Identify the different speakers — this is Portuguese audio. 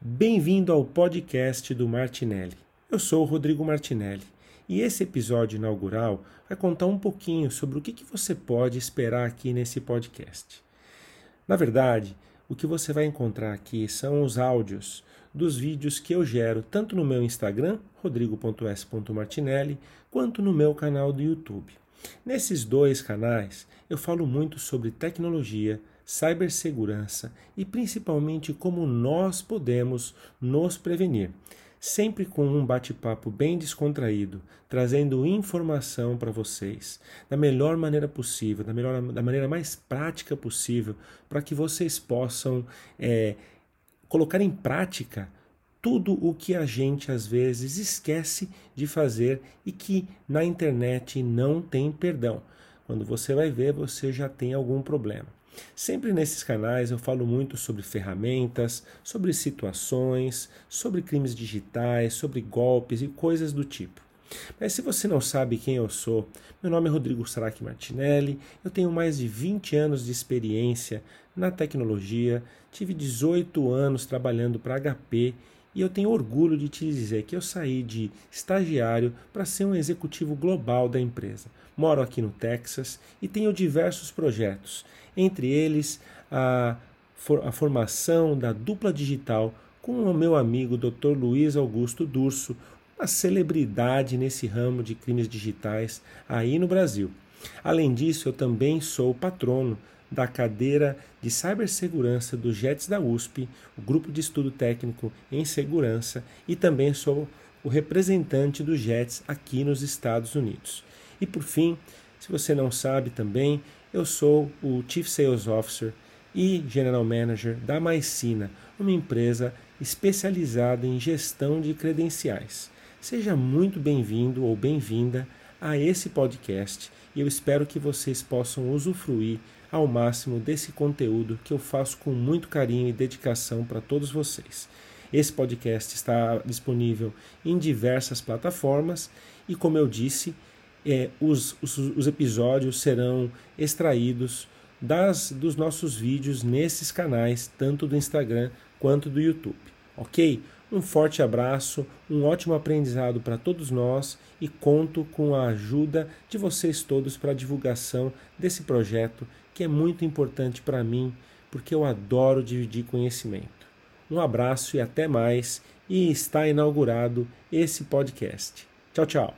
Speaker 1: Bem-vindo ao podcast do Martinelli. Eu sou o Rodrigo Martinelli e esse episódio inaugural vai contar um pouquinho sobre o que, que você pode esperar aqui nesse podcast. Na verdade, o que você vai encontrar aqui são os áudios dos vídeos que eu gero tanto no meu Instagram, rodrigo.s.martinelli, quanto no meu canal do YouTube. Nesses dois canais, eu falo muito sobre tecnologia, cibersegurança e principalmente como nós podemos nos prevenir. Sempre com um bate-papo bem descontraído, trazendo informação para vocês da melhor maneira possível, da, melhor, da maneira mais prática possível, para que vocês possam é, colocar em prática tudo o que a gente às vezes esquece de fazer e que na internet não tem perdão. Quando você vai ver, você já tem algum problema. Sempre nesses canais eu falo muito sobre ferramentas, sobre situações, sobre crimes digitais, sobre golpes e coisas do tipo. Mas se você não sabe quem eu sou, meu nome é Rodrigo Saraki Martinelli, eu tenho mais de 20 anos de experiência na tecnologia, tive 18 anos trabalhando para HP e eu tenho orgulho de te dizer que eu saí de estagiário para ser um executivo global da empresa. Moro aqui no Texas e tenho diversos projetos, entre eles a, a formação da dupla digital com o meu amigo Dr. Luiz Augusto Durso, uma celebridade nesse ramo de crimes digitais aí no Brasil. Além disso, eu também sou patrono da cadeira de cibersegurança do JETS da USP, o grupo de estudo técnico em segurança, e também sou o representante do JETS aqui nos Estados Unidos. E por fim, se você não sabe também, eu sou o Chief Sales Officer e General Manager da Maicina, uma empresa especializada em gestão de credenciais. Seja muito bem-vindo ou bem-vinda a esse podcast e eu espero que vocês possam usufruir ao máximo desse conteúdo que eu faço com muito carinho e dedicação para todos vocês. Esse podcast está disponível em diversas plataformas e, como eu disse, é, os, os, os episódios serão extraídos das, dos nossos vídeos nesses canais, tanto do Instagram quanto do YouTube. Ok? Um forte abraço, um ótimo aprendizado para todos nós e conto com a ajuda de vocês todos para a divulgação desse projeto que é muito importante para mim, porque eu adoro dividir conhecimento. Um abraço e até mais, e está inaugurado esse podcast. Tchau, tchau.